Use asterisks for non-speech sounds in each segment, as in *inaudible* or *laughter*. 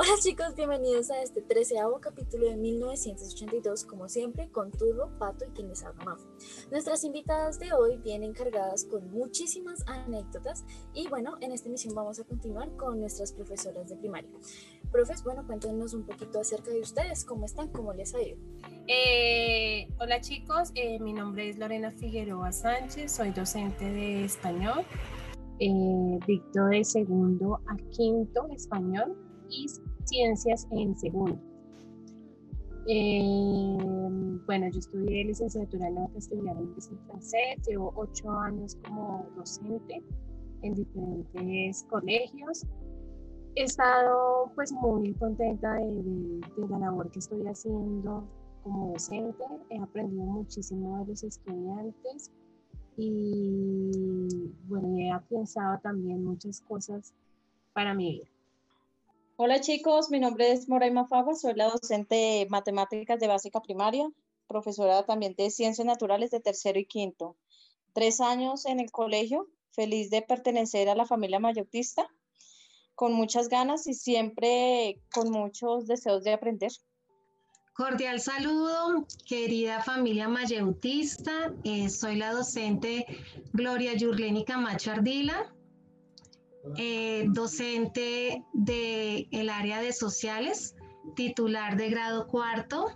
Hola chicos, bienvenidos a este treceavo capítulo de 1982, como siempre, con Turbo, Pato y quien les habla Nuestras invitadas de hoy vienen cargadas con muchísimas anécdotas y bueno, en esta emisión vamos a continuar con nuestras profesoras de primaria. Profes, bueno, cuéntenos un poquito acerca de ustedes, cómo están, cómo les ha ido. Eh, hola chicos, eh, mi nombre es Lorena Figueroa Sánchez, soy docente de español, eh, dicto de segundo a quinto español y ciencias en segundo. Eh, bueno, yo estudié licenciatura en lengua castellana y francés, llevo ocho años como docente en diferentes colegios. He estado pues muy contenta de, de la labor que estoy haciendo como docente, he aprendido muchísimo de los estudiantes y bueno, he pensado también muchas cosas para mi vida. Hola chicos, mi nombre es Moraima Fava, soy la docente de matemáticas de básica primaria, profesora también de ciencias naturales de tercero y quinto. Tres años en el colegio, feliz de pertenecer a la familia mayotista, con muchas ganas y siempre con muchos deseos de aprender. Cordial saludo, querida familia mayeutista. Eh, soy la docente Gloria Yurleni Camacho Ardila, eh, docente del el área de sociales, titular de grado cuarto.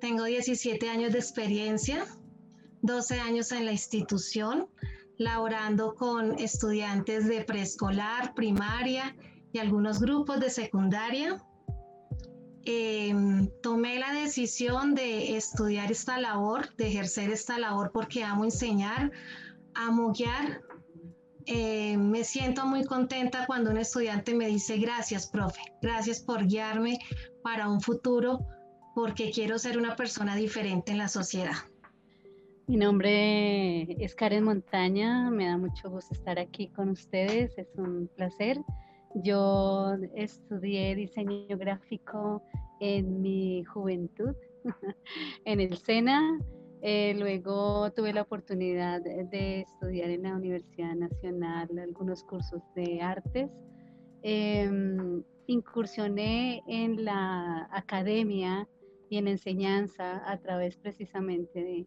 Tengo 17 años de experiencia, 12 años en la institución, laborando con estudiantes de preescolar, primaria y algunos grupos de secundaria. Em, tomé la decisión de estudiar esta labor, de ejercer esta labor porque amo enseñar, amo guiar, eh, me siento muy contenta cuando un estudiante me dice gracias, profe, gracias por guiarme para un futuro porque quiero ser una persona diferente en la sociedad. Mi nombre es Karen Montaña, me da mucho gusto estar aquí con ustedes, es un placer. Yo estudié diseño gráfico en mi juventud *laughs* en el SENA eh, luego tuve la oportunidad de estudiar en la Universidad Nacional algunos cursos de artes. Em, incursioné en la academia y en enseñanza a través precisamente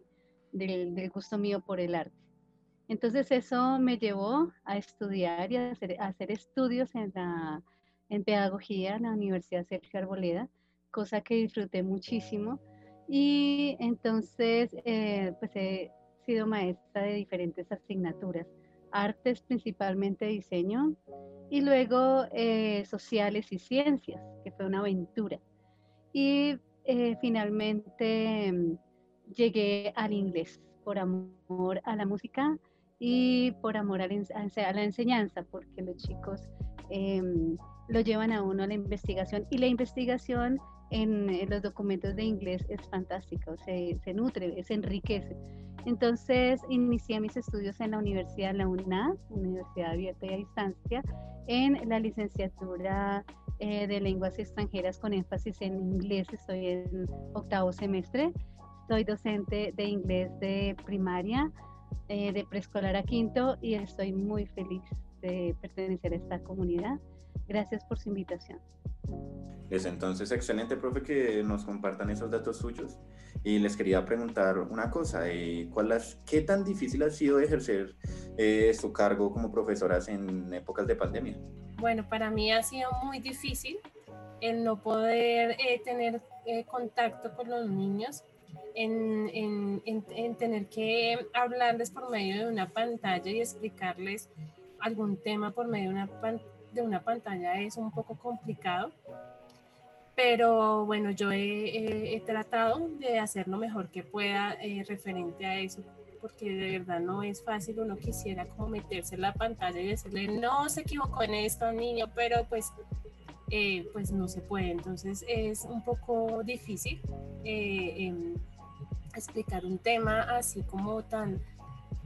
del gusto mío por el arte. Entonces eso me llevó a estudiar y a hacer, estudios en, la, en pedagogía en la Universidad Sergio Arboleda, cosa que disfruté muchísimo y entonces, eh, pues he sido maestra de diferentes asignaturas, artes principalmente diseño y luego eh, sociales y ciencias, que fue una aventura. Y eh, finalmente mm, llegué al inglés por amor a la música y por amor a la, enseñanza, porque los chicos em, lo llevan a uno a la investigación y la investigación en, los documentos de inglés es fantástico, se, se, nutre, se enriquece. Entonces inicié mis estudios en la Universidad, la UNAD, Universidad Abierta y a Distancia, en la licenciatura eh, de lenguas extranjeras con énfasis en inglés. Estoy en octavo semestre. Soy docente de inglés de primaria, eh, de preescolar a quinto y estoy muy feliz de pertenecer a esta comunidad. Gracias por su invitación. Es entonces excelente, profe, que nos compartan esos datos suyos. Y les quería preguntar una cosa, eh, ¿cuál ¿qué tan difícil ha sido ejercer eh, su cargo como profesoras en épocas de pandemia? Bueno, para mí ha sido muy difícil el no poder eh, tener contacto con los niños, en, en, en, tener que hablarles por medio de una pantalla y explicarles algún tema por medio de una, de una pantalla es un poco complicado pero bueno, yo he, tratado de hacer lo mejor que pueda eh, referente a eso, porque de verdad no es fácil, uno quisiera como meterse en la pantalla y decirle, no, se equivocó en esto, niño, pero pues, eh, pues no se puede, entonces es un poco difícil eh, em, explicar un tema así como tan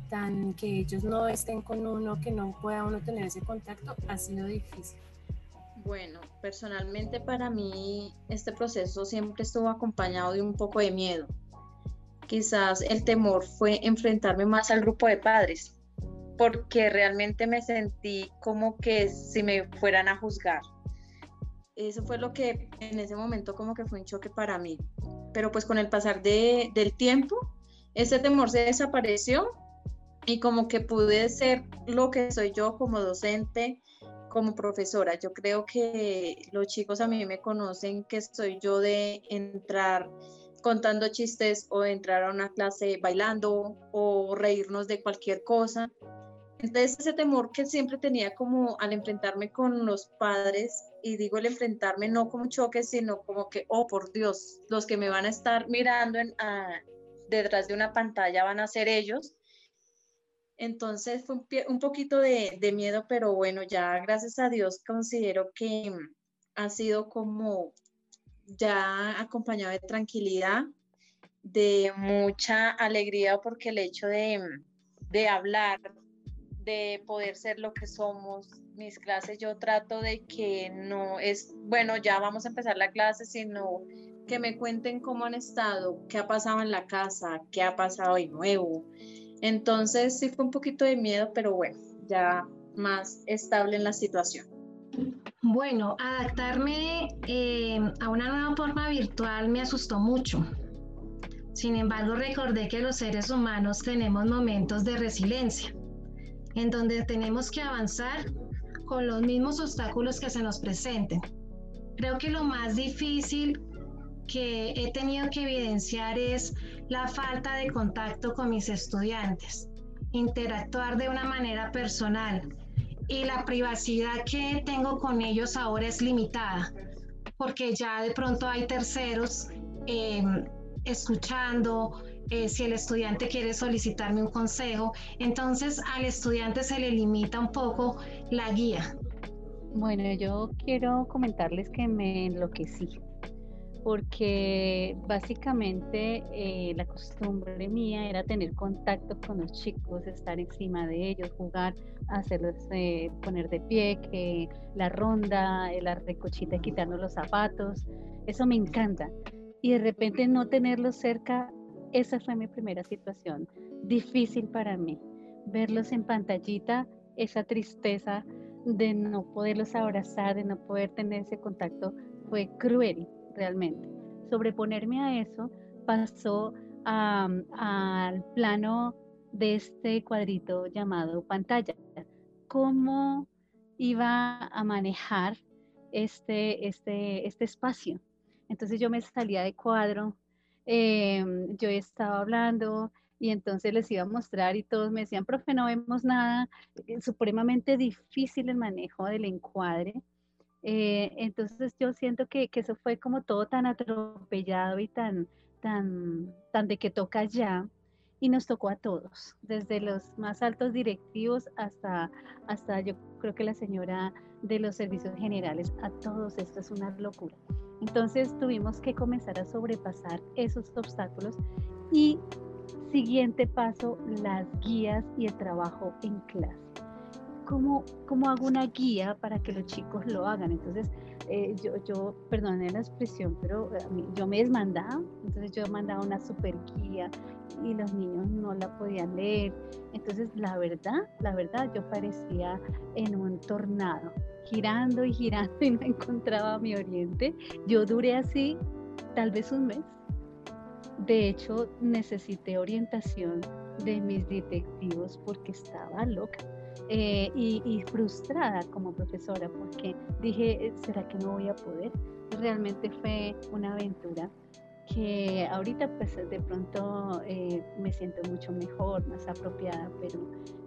tan que ellos no estén con uno, que no pueda uno tener ese contacto, ha sido difícil. Bueno, personalmente para mí este proceso siempre estuvo acompañado de un poco de miedo. Quizás el temor fue enfrentarme más al grupo de padres, porque realmente me sentí como que si me fueran a juzgar. eso fue lo que en ese momento como que fue un choque para mí. Pero pues con el pasar de, del tiempo, ese temor se desapareció y como que pude ser lo que soy yo como docente, como profesora. Yo creo que los chicos a mí me conocen que soy yo de entrar contando chistes o entrar a una clase bailando o reírnos de cualquier cosa. Entonces ese temor que siempre tenía como al enfrentarme con los padres, y digo el enfrentarme no como choque, sino como que, oh por Dios, los que me van a estar mirando en, detrás de una pantalla van a ser ellos. Entonces fue un, poquito de, de, miedo, pero bueno, ya gracias a Dios considero que ha sido como ya acompañado de tranquilidad, de mucha alegría, porque el hecho de, de hablar, de poder ser lo que somos, mis clases yo trato de que no es, bueno, ya vamos a empezar la clase, sino que me cuenten cómo han estado, qué ha pasado en la casa, qué ha pasado de nuevo. Entonces sí fue un poquito de miedo, pero bueno, ya más estable en la situación. Bueno, adaptarme eh, a una nueva forma virtual me asustó mucho. Sin embargo, recordé que los seres humanos tenemos momentos de resiliencia, en donde tenemos que avanzar con los mismos obstáculos que se nos presenten. Creo que lo más difícil que he tenido que evidenciar es la falta de contacto con mis estudiantes, interactuar de una manera personal, y la privacidad que tengo con ellos ahora es limitada, porque ya de pronto hay terceros em, escuchando, eh, si el estudiante quiere solicitarme un consejo, entonces al estudiante se le limita un poco la guía. Bueno, yo quiero comentarles que me enloquecí porque básicamente eh, la costumbre mía era tener contacto con los chicos, estar encima de ellos, jugar, hacerlos eh, poner de pie, que la ronda, la recochita, quitarnos los zapatos, eso me encanta. Y de repente no tenerlos cerca, esa fue mi primera situación, difícil para mí. Verlos en pantallita, esa tristeza de no poderlos abrazar, de no poder tener ese contacto, fue cruel realmente. Sobreponerme a eso pasó al plano de este cuadrito llamado pantalla. ¿Cómo iba a manejar este, este, este espacio? Entonces yo me salía de cuadro, em, yo estaba hablando y entonces les iba a mostrar y todos me decían, profe, no vemos nada, eh, supremamente difícil el manejo del encuadre. Eh, entonces yo siento que, eso fue como todo tan atropellado y tan, tan, tan de que toca ya, y nos tocó a todos, desde los más altos directivos hasta, hasta yo creo que la señora de los servicios generales, a todos esto es una locura. Entonces tuvimos que comenzar a sobrepasar esos obstáculos y siguiente paso, las guías y el trabajo en clase. ¿Cómo, cómo hago una guía para que los chicos lo hagan? Entonces, eh, yo, yo, perdone la expresión, pero eh, yo me desmandaba, entonces yo mandaba una super guía y los niños no la podían leer. Entonces, la verdad, la verdad, yo parecía en un tornado, girando y girando y no encontraba mi oriente. Yo duré así tal vez un mes. De hecho, necesité orientación de mis detectivos porque estaba loca. Eh, y, frustrada como profesora porque dije, ¿será que no voy a poder? Realmente fue una aventura que ahorita pues de pronto eh, me siento mucho mejor, más apropiada, pero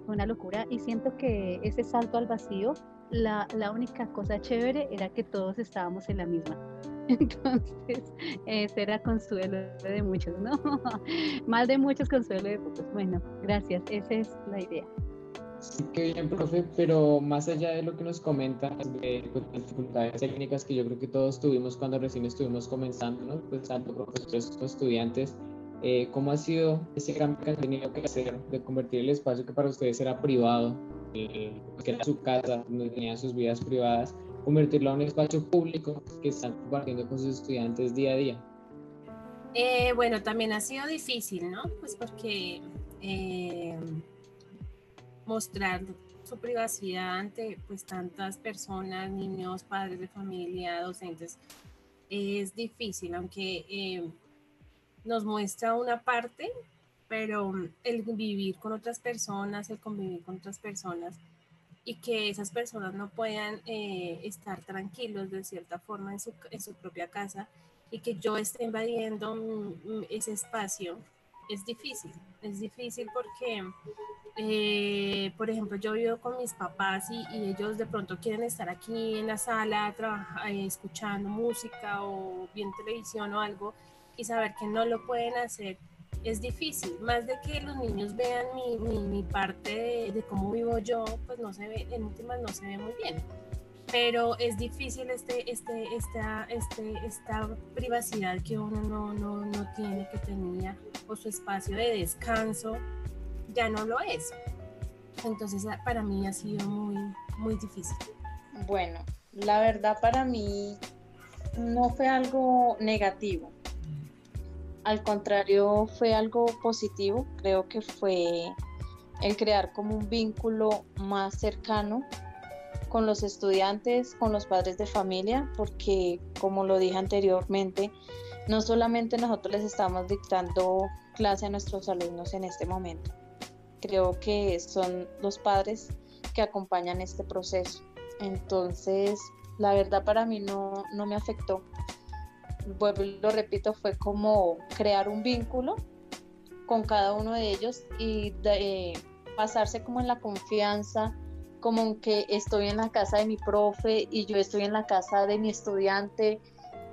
fue una locura y siento que ese salto al vacío, la, la única cosa chévere era que todos estábamos en la misma. *laughs* Entonces, ese era consuelo de muchos, ¿no? *laughs* Mal de muchos, consuelo de pocos. Bueno, gracias, esa es la idea. Sí, qué bien, profe, pero más allá de lo que nos comentan de pues, dificultades técnicas que yo creo que todos tuvimos cuando recién estuvimos comenzando, ¿no? Pues tanto profesores como estudiantes, eh, ¿cómo ha sido ese cambio que han tenido que hacer de convertir el espacio que para ustedes era privado, eh, que era su casa, donde tenían sus vidas privadas, convertirlo a un espacio público que están compartiendo con sus estudiantes día a día? Eh, bueno, también ha sido difícil, ¿no? Pues porque mostrar su privacidad ante pues tantas personas, niños, padres de familia, docentes, es difícil, aunque eh, nos muestra una parte, pero el vivir con otras personas, el convivir con otras personas y que esas personas no puedan eh, estar tranquilos de cierta forma en su, en su propia casa y que yo esté invadiendo ese espacio es difícil, es difícil porque, eh, por ejemplo, yo vivo con mis papás y, ellos de pronto quieren estar aquí en la sala eh, escuchando música o viendo televisión o algo y saber que no lo pueden hacer es difícil, más de que los niños vean mi, mi, parte de, cómo vivo yo, pues no se ve, en últimas no se ve muy bien pero es difícil este, este, esta, este, esta privacidad que uno no, no, no, tiene, que tenía, o su espacio de descanso, ya no lo es. Entonces para mí ha sido muy, muy difícil. Bueno, la verdad para mí no fue algo negativo. Al contrario, fue algo positivo. Creo que fue el crear como un vínculo más cercano con los estudiantes, con los padres de familia, porque como lo dije anteriormente, no solamente nosotros les estamos dictando clase a nuestros alumnos en este momento, creo que son los padres que acompañan este proceso. Entonces, la verdad para mí no, no me afectó. Vuelvo lo repito, fue como crear un vínculo con cada uno de ellos y de, pasarse como en la confianza, como que estoy en la casa de mi profe y yo estoy en la casa de mi estudiante.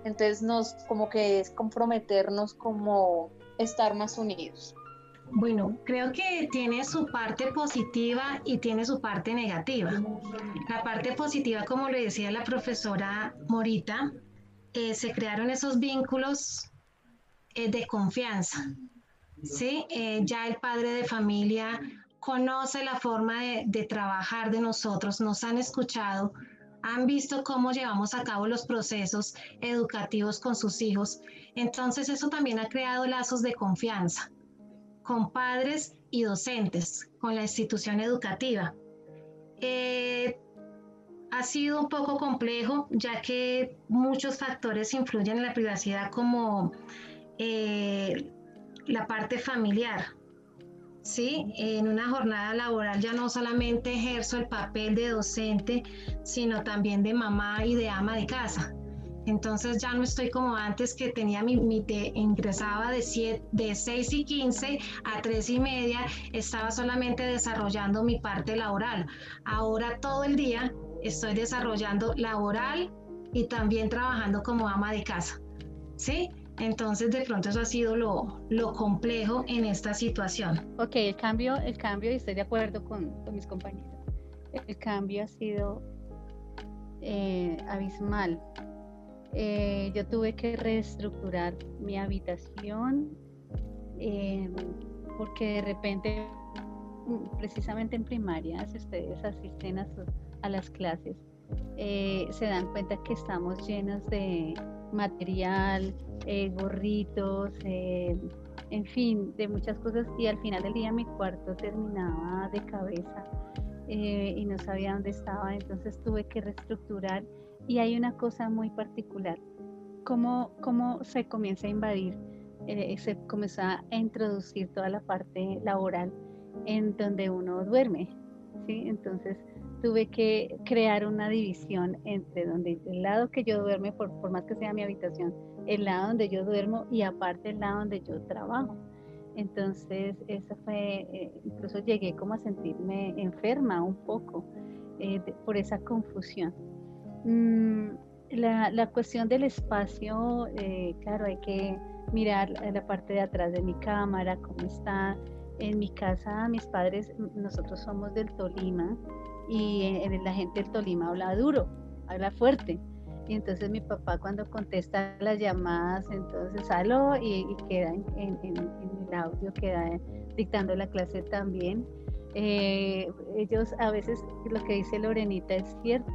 Entonces nos como que es comprometernos como estar más unidos. Bueno, creo que tiene su parte positiva y tiene su parte negativa. La parte positiva, como le decía la profesora Morita, eh, se crearon esos vínculos eh, de confianza. ¿sí? Eh, ya el padre de familia conoce la forma de, trabajar de nosotros, nos han escuchado, han visto cómo llevamos a cabo los procesos educativos con sus hijos. Entonces eso también ha creado lazos de confianza con padres y docentes, con la institución educativa. Eh, ha sido un poco complejo ya que muchos factores influyen en la privacidad como eh, la parte familiar, ¿sí? En una jornada laboral ya no solamente ejerzo el papel de docente, sino también de mamá y de ama de casa. Entonces ya no estoy como antes que tenía mi, mi ingresaba de, siete, de 6 y 15 a 3 y media, estaba solamente desarrollando mi parte laboral. Ahora todo el día estoy desarrollando laboral y también trabajando como ama de casa. ¿Sí? Entonces, de pronto eso ha sido lo, lo, complejo en esta situación. Ok, el cambio, el cambio, y estoy de acuerdo con, mis compañeros, el cambio ha sido eh, abismal. Eh, yo tuve que reestructurar mi habitación eh, porque de repente, precisamente en primaria, si ustedes asisten a, a las clases, se dan cuenta que estamos llenos de material, eh, gorritos, eh, en fin, de muchas cosas y al final del día mi cuarto terminaba de cabeza eh, y no sabía dónde estaba, entonces tuve que reestructurar y hay una cosa muy particular, cómo, cómo se comienza a invadir, se comenzó a introducir toda la parte laboral en donde uno duerme, ¿sí? Entonces tuve que crear una división entre donde el lado que yo duerme, por, por más que sea mi habitación, el lado donde yo duermo y aparte el lado donde yo trabajo. Entonces, eso fue, eh, incluso llegué como a sentirme enferma un poco eh, por esa confusión. Mm, la, la, cuestión del espacio, eh, claro, hay que mirar la parte de atrás de mi cámara, cómo está. En mi casa, mis padres, nosotros somos del Tolima y la gente del Tolima habla duro, habla fuerte. Y entonces mi papá cuando contesta las llamadas, entonces aló y, queda en, el audio, queda dictando la clase también. Eh, ellos a veces, lo que dice Lorenita es cierto,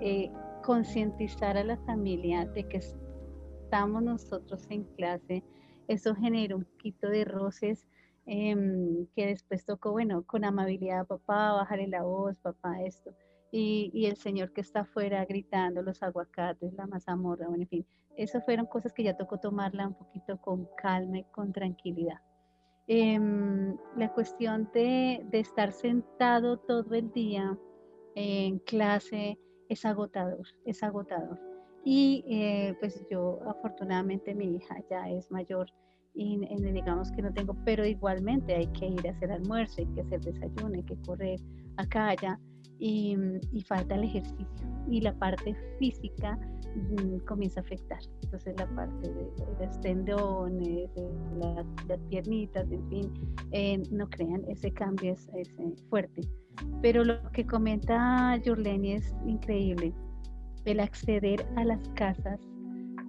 eh, concientizar a la familia de que estamos nosotros en clase, eso genera un poquito de roces em, que después tocó, bueno, con amabilidad, papá, bajarle la voz, papá, esto. Y, y, el señor que está afuera gritando, los aguacates, la mazamorra, bueno, en fin, esas fueron cosas que ya tocó tomarla un poquito con calma y con tranquilidad. Em, la cuestión de, de, estar sentado todo el día en clase es agotador, es agotador. Y eh, pues yo afortunadamente mi hija ya es mayor y, digamos que no tengo, pero igualmente hay que ir a hacer almuerzo, hay que hacer desayuno, hay que correr acá, allá y, y falta el ejercicio y la parte física mm, comienza a afectar. Entonces la parte de, los tendones, de las, piernitas, en fin, eh, no crean, ese cambio es, es fuerte. Pero lo que comenta Yurleni es increíble el acceder a las casas,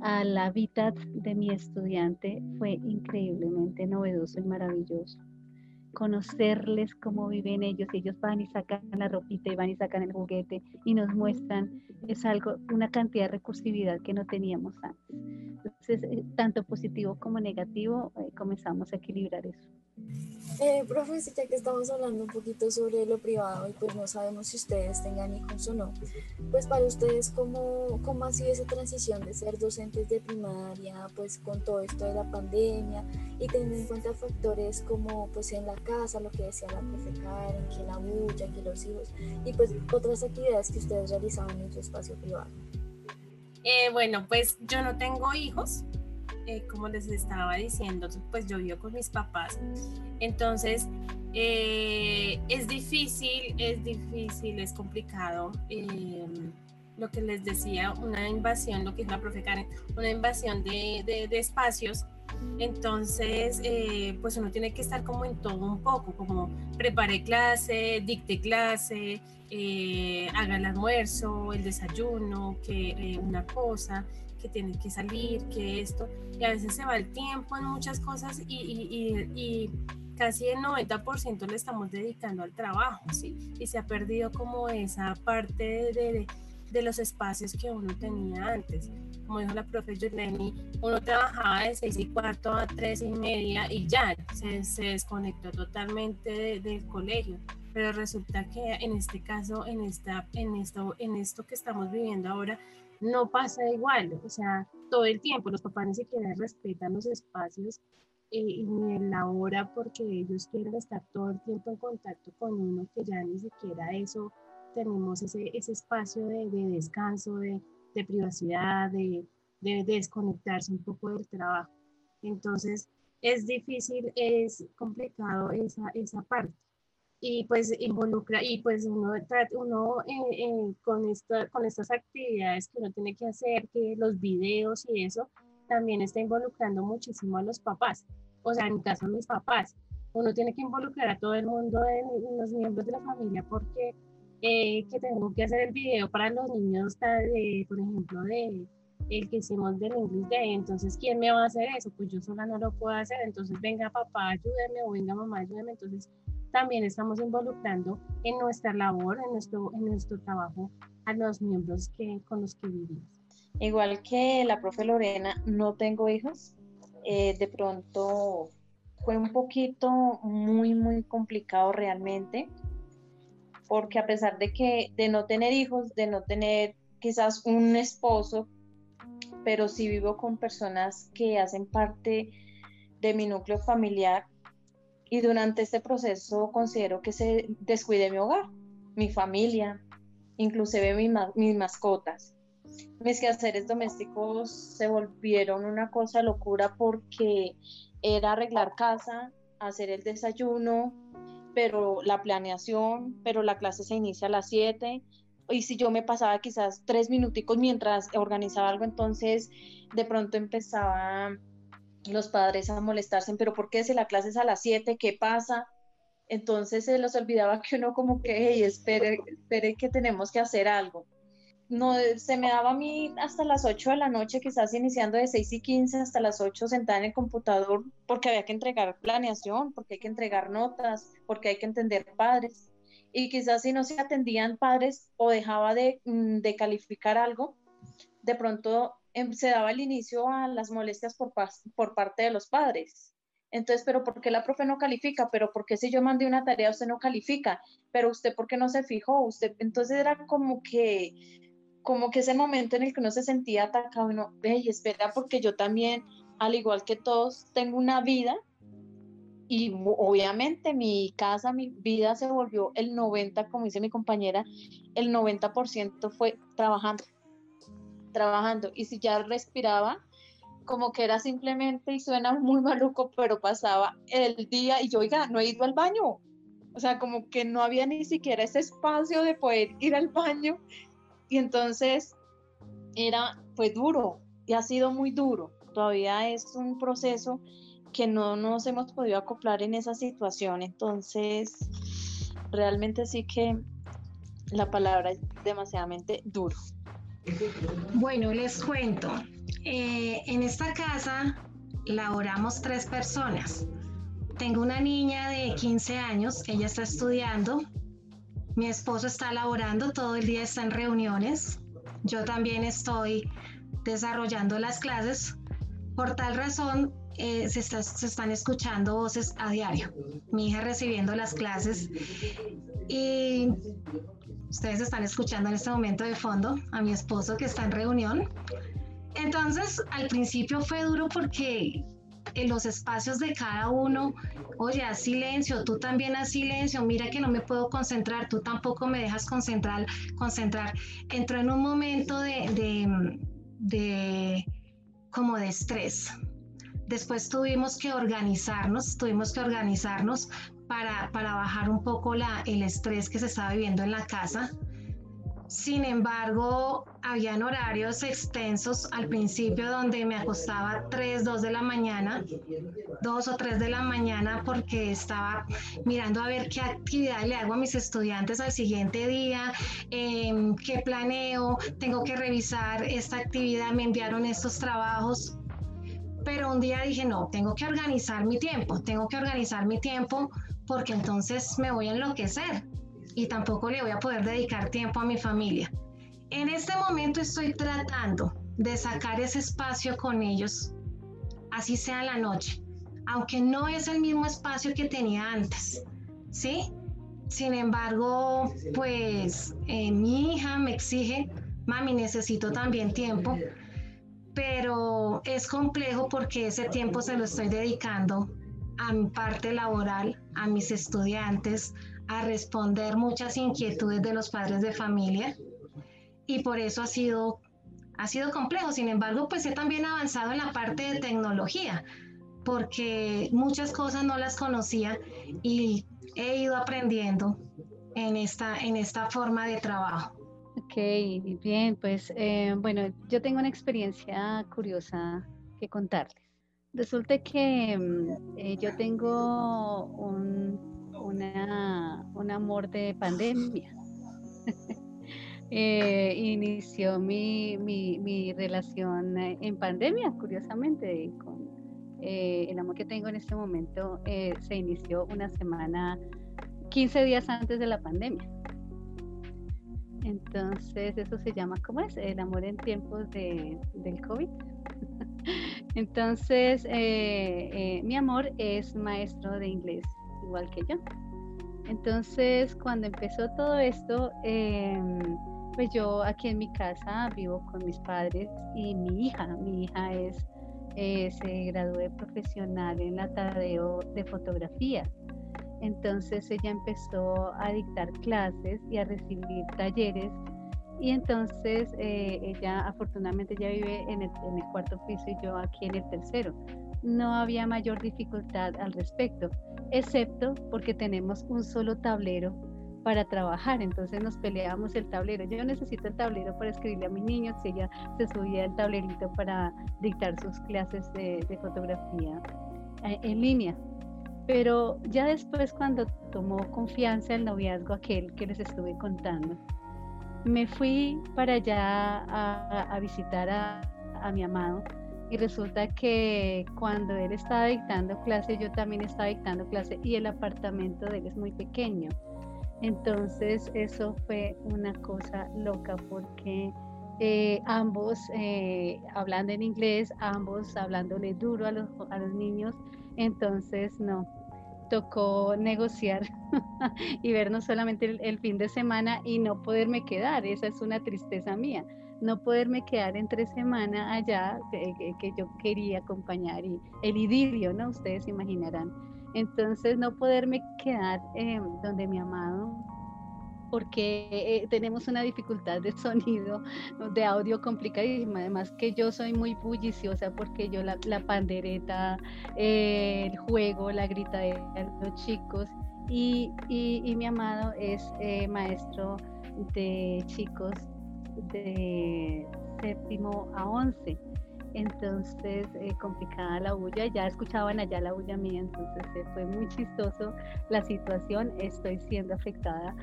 al hábitat de mi estudiante fue increíblemente novedoso y maravilloso. Conocerles cómo viven ellos, ellos van y sacan la ropita y van y sacan el juguete y nos muestran, es algo, una cantidad de recursividad que no teníamos antes. Entonces, eh, tanto positivo como negativo, eh, comenzamos a equilibrar eso. Eh, profe, ya que estamos hablando un poquito sobre lo privado y pues no sabemos si ustedes tengan hijos o no, pues para ustedes, ¿cómo, cómo ha sido esa transición de ser docentes de primaria, pues con todo esto de la pandemia y teniendo en cuenta factores como pues en la casa, lo que decía la profe Karen, que la bulla, que los hijos y pues otras actividades que ustedes realizaban en su espacio privado? Eh, bueno, pues yo no tengo hijos, eh, como les estaba diciendo, pues yo vivo con mis papás. Entonces, eh, es difícil, es difícil, es complicado. Eh, lo que les decía, una invasión, lo que es la profe Karen, una invasión de, de, espacios. Entonces, pues uno tiene que estar como en todo un poco, como prepare clase, dicte clase, haga el almuerzo, el desayuno, que una cosa que tiene que salir, que esto, y a veces se va el tiempo en muchas cosas y, y, y, casi el 90% le estamos dedicando al trabajo, ¿sí? Y se ha perdido como esa parte de, de los espacios que uno tenía antes. Como dijo la profe Yurleni, uno trabajaba de 6 y cuarto a 3 y media y ya se, se desconectó totalmente del colegio. Pero resulta que en este caso, en, esta, en, esto, en esto que estamos viviendo ahora, no pasa igual, o sea, todo el tiempo los papás ni siquiera respetan los espacios eh, ni la hora porque ellos quieren estar todo el tiempo en contacto con uno que ya ni siquiera eso tenemos ese, ese espacio de, de descanso, de, de privacidad, de, de, desconectarse un poco del trabajo. Entonces, es difícil, es complicado esa, esa parte y pues involucra y pues uno, uno eh, eh, con, esta, con estas actividades que uno tiene que hacer, que los videos y eso, también está involucrando muchísimo a los papás, o sea, en caso de mis papás, uno tiene que involucrar a todo el mundo, en, los miembros de la familia, porque eh, que tengo que hacer el video para los niños, de, por ejemplo, de el que hicimos del English Day, entonces, ¿quién me va a hacer eso? Pues yo sola no lo puedo hacer, entonces, venga papá, ayúdeme, o venga mamá, ayúdeme, entonces, también estamos involucrando en nuestra labor, en nuestro, en nuestro trabajo a los miembros que, con los que vivimos. Igual que la profe Lorena, no tengo hijos. Eh, de pronto fue un poquito muy, muy complicado realmente, porque a pesar de que de no tener hijos, de no tener quizás un esposo, pero sí vivo con personas que hacen parte de mi núcleo familiar, y durante este proceso considero que se descuide mi hogar, mi familia, inclusive mi, mis mascotas. Mis quehaceres domésticos se volvieron una cosa locura porque era arreglar casa, hacer el desayuno, pero la planeación, pero la clase se inicia a las 7 y si yo me pasaba quizás tres minuticos mientras organizaba algo, entonces de pronto empezaba los padres a molestarse, pero ¿por qué si la clase es a las 7? ¿Qué pasa? Entonces se los olvidaba que uno como que, hey, espere, espere que tenemos que hacer algo. No, se me daba a mí hasta las 8 de la noche, quizás iniciando de 6 y 15 hasta las 8 sentada en el computador, porque había que entregar planeación, porque hay que entregar notas, porque hay que entender padres. Y quizás si no se atendían padres o dejaba de, mm, de calificar algo, de pronto se daba el inicio a las molestias por, parte de los padres. Entonces, pero ¿por qué la profe no califica? Pero ¿por qué si yo mandé una tarea usted no califica? Pero usted ¿por qué no se fijó? Usted, entonces era como que como que ese momento en el que uno se sentía atacado, uno, ve y espera, porque yo también, al igual que todos, tengo una vida y obviamente mi casa, mi vida se volvió el 90, como dice mi compañera, el 90% fue trabajando, trabajando. Y si ya respiraba, como que era simplemente, y suena muy maluco, pero pasaba el día y yo, oiga, no he ido al baño. O sea, como que no había ni siquiera ese espacio de poder ir al baño. Y entonces era, fue duro y ha sido muy duro. Todavía es un proceso que no nos hemos podido acoplar en esa situación. Entonces, realmente sí que la palabra es demasiadamente duro. Bueno, les cuento. Eh, en esta casa laboramos tres personas. Tengo una niña de 15 años, ella está estudiando. Mi esposo está laborando, todo el día está en reuniones. Yo también estoy desarrollando las clases. Por tal razón, eh, se, se, están escuchando voces a diario. Mi hija recibiendo las clases y ustedes están escuchando en este momento de fondo a mi esposo que está en reunión. Entonces, al principio fue duro porque en los espacios de cada uno, oye, haz silencio, tú también haz silencio, mira que no me puedo concentrar, tú tampoco me dejas concentrar, concentrar. Entró en un momento de, de, de como de estrés, Después tuvimos que organizarnos, tuvimos que organizarnos para, para bajar un poco la, el estrés que se estaba viviendo en la casa. Sin embargo, habían horarios extensos al principio donde me acostaba 3, 2 de la mañana, 2 o 3 de la mañana porque estaba mirando a ver qué actividad le hago a mis estudiantes al siguiente día, em, qué planeo, tengo que revisar esta actividad, me enviaron estos trabajos pero un día dije, no, tengo que organizar mi tiempo, tengo que organizar mi tiempo porque entonces me voy a enloquecer y tampoco le voy a poder dedicar tiempo a mi familia. En este momento estoy tratando de sacar ese espacio con ellos, así sea la noche, aunque no es el mismo espacio que tenía antes, ¿sí? Sin embargo, pues eh, mi hija me exige, mami, necesito también tiempo pero es complejo porque ese tiempo se lo estoy dedicando a mi parte laboral, a mis estudiantes, a responder muchas inquietudes de los padres de familia y por eso ha sido, ha sido complejo. Sin embargo, pues he también avanzado en la parte de tecnología porque muchas cosas no las conocía y he ido aprendiendo en esta, en esta forma de trabajo. Ok, bien, pues eh, bueno, yo tengo una experiencia curiosa que contarles. Resulta que mm, eh, yo tengo un, un amor de pandemia. *laughs* Eh, inició mi, mi, relación en pandemia, curiosamente, el amor que tengo en este momento se inició una semana, 15 días antes de la pandemia. Entonces, eso se llama, ¿cómo es? El amor en tiempos de, del COVID. *laughs* Entonces, eh, eh, mi amor es maestro de inglés, igual que yo. Entonces, cuando empezó todo esto, em, pues yo aquí en mi casa vivo con mis padres y mi hija. Mi hija es, eh, se graduó de profesional en la Tadeo de fotografía. Entonces ella empezó a dictar clases y a recibir talleres y entonces eh, ella afortunadamente ya vive en el, cuarto piso y yo aquí en el tercero. No había mayor dificultad al respecto, excepto porque tenemos un solo tablero para trabajar, entonces nos peleábamos el tablero. Yo necesito el tablero para escribirle a mis niños ella se subía el tablerito para dictar sus clases de, de fotografía eh, en línea. Pero ya después cuando tomó confianza el noviazgo aquel que les estuve contando, me fui para allá a, visitar a, mi amado y resulta que cuando él estaba dictando clase, yo también estaba dictando clase y el apartamento de él es muy pequeño. Entonces eso fue una cosa loca porque eh, ambos eh, hablando en inglés, ambos hablándole duro a los, a los niños, entonces no, tocó negociar *laughs* y vernos solamente el, fin de semana y no poderme quedar, esa es una tristeza mía, no poderme quedar entre semana allá que, yo quería acompañar y el idilio, ¿no? Ustedes imaginarán. Entonces no poderme quedar eh, donde mi amado porque eh, tenemos una dificultad de *laughs* sonido, de audio complicadísima. Además que yo soy muy bulliciosa porque yo la, pandereta, eh, el juego, la grita de los chicos y, mi amado es eh, maestro de chicos de séptimo a once entonces eh, complicada la bulla, ya escuchaban allá la bulla mía, entonces eh, fue muy chistoso la situación, estoy siendo afectada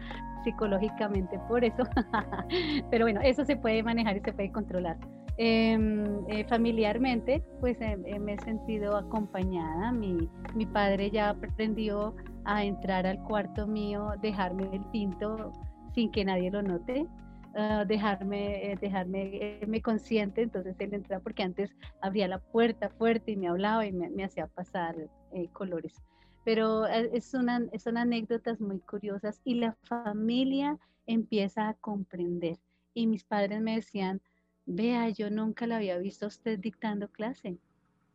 psicológicamente por eso, *laughs* pero bueno, eso se puede manejar y se puede controlar. Em, eh, familiarmente, pues me he sentido acompañada, mi, mi padre ya aprendió a entrar al cuarto mío, dejarme el tinto sin que nadie lo note, Ah, dejarme, eh, dejarme eh, me consciente, entonces él entraba porque antes abría la puerta fuerte y me hablaba y me, hacía pasar eh, colores. Pero es una, son anécdotas muy curiosas y la familia empieza a comprender. Y mis padres me decían, vea, yo nunca la había visto a usted dictando clase.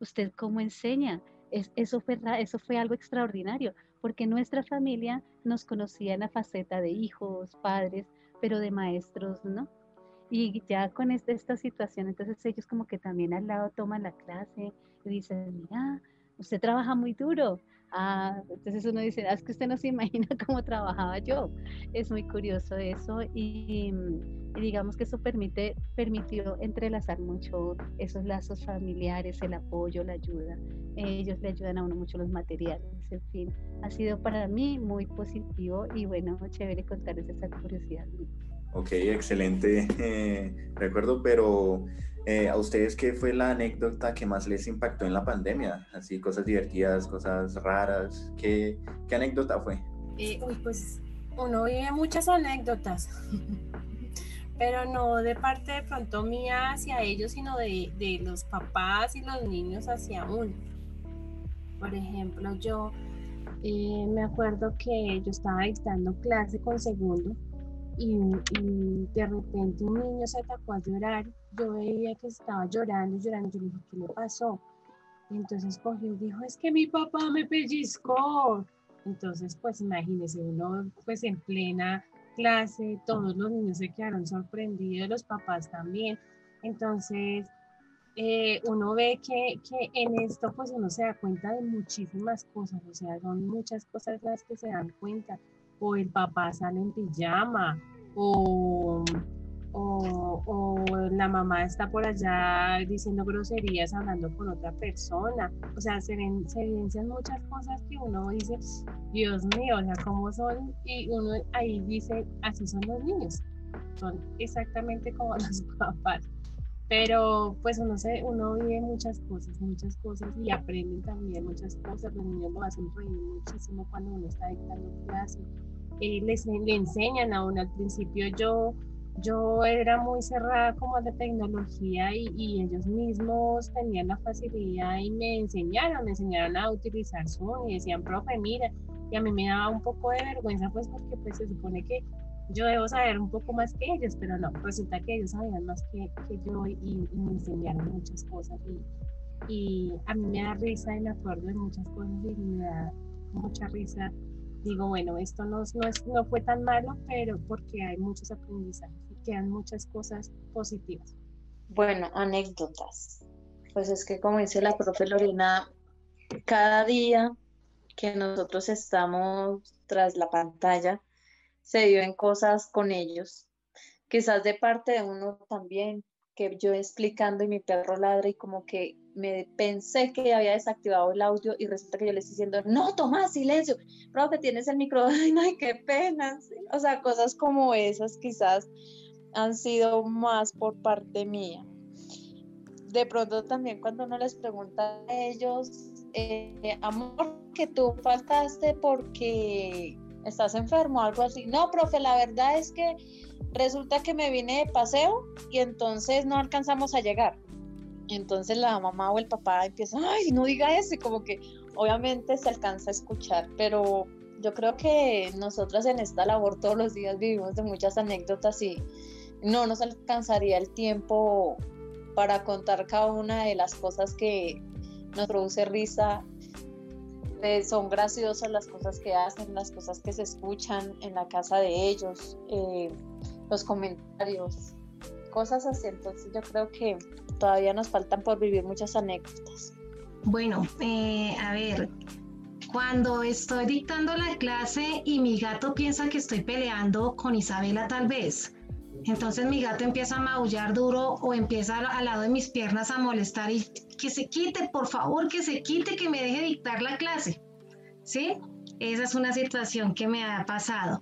¿Usted cómo enseña? Es, eso, fue, eso fue algo extraordinario, porque nuestra familia nos conocía en la faceta de hijos, padres, pero de maestros, ¿no? Y ya con este, esta situación, entonces ellos como que también al lado toman la clase y dicen, mira, usted trabaja muy duro. Ah, entonces uno dice, ah, es que usted no se imagina *laughs* cómo trabajaba yo. Es muy curioso eso y, digamos que eso permite, permitió entrelazar mucho esos lazos familiares, el apoyo, la ayuda. Ellos le ayudan a uno mucho los materiales, en fin. Ha sido para mí muy positivo y bueno, chévere contarles esa curiosidad. Ok, excelente eh, recuerdo, pero eh, ¿a ustedes qué fue la anécdota que más les impactó en la pandemia? Así, cosas divertidas, cosas raras. ¿Qué, qué anécdota fue? Eh, uy, pues uno vive muchas anécdotas, *laughs* pero no de parte de pronto mía hacia ellos, sino de, de los papás y los niños hacia uno. Por ejemplo, yo eh, me acuerdo que yo estaba dictando clase con segundo y, de repente un niño se atacó a llorar. Yo veía que estaba llorando, llorando. Yo le dije, ¿qué le pasó? Entonces cogió y dijo, es que mi papá me pellizcó. Entonces, pues imagínese, uno pues en plena clase, todos los niños se quedaron sorprendidos, los papás también. Entonces, eh, uno ve que, que, en esto pues uno se da cuenta de muchísimas cosas, o sea, son muchas cosas las que se dan cuenta, o el papá sale en pijama, o, o, o la mamá está por allá diciendo groserías hablando con otra persona, o sea, se, se evidencian muchas cosas que uno dice, Dios mío, o sea, ¿cómo son? Y uno ahí dice, así son los niños, son exactamente como *laughs* los papás pero pues uno, se, uno vive muchas cosas, muchas cosas y aprenden también muchas cosas. Los niños lo hacen reír muchísimo cuando uno está dictando clase. Eh, les le enseñan a uno al principio. Yo, yo era muy cerrada como de tecnología y, y, ellos mismos tenían la facilidad y me enseñaron, me enseñaron a utilizar Zoom y decían, profe, mira, y a mí me daba un poco de vergüenza pues porque pues se supone que yo debo saber un poco más que ellos, pero no, resulta que ellos sabían más que, que yo y, me enseñaron muchas cosas y, y, a mí me da risa y me acuerdo de muchas cosas y me da mucha risa. Digo, bueno, esto no, no, es, no fue tan malo, pero porque hay muchos aprendizajes y quedan muchas cosas positivas. Bueno, anécdotas. Pues es que como dice la profe Lorena, cada día que nosotros estamos tras la pantalla, se viven cosas con ellos. Quizás de parte de uno también, que yo explicando y mi perro ladra y como que me pensé que había desactivado el audio y resulta que yo le estoy diciendo, no, toma silencio, que tienes el micro, *laughs* ay, qué pena. O sea, cosas como esas quizás han sido más por parte mía. De pronto también cuando uno les pregunta a ellos, eh, amor, que tú faltaste porque estás enfermo, algo así. No, profe, la verdad es que Resulta que me vine de paseo y entonces no alcanzamos a llegar. Entonces la mamá o el papá empiezan, ay, no diga eso, y como que obviamente se alcanza a escuchar, pero yo creo que nosotras en esta labor todos los días vivimos de muchas anécdotas y no nos alcanzaría el tiempo para contar cada una de las cosas que nos produce risa. Eh, son graciosas las cosas que hacen, las cosas que se escuchan en la casa de ellos, eh, los comentarios, cosas así. Entonces yo creo que todavía nos faltan por vivir muchas anécdotas. Bueno, eh, a ver, cuando estoy dictando la clase y mi gato piensa que estoy peleando con Isabela tal vez, entonces mi gato empieza a maullar duro o empieza al, lado de mis piernas a molestar y que se quite, por favor, que se quite, que me deje dictar la clase. ¿Sí? Esa es una situación que me ha pasado.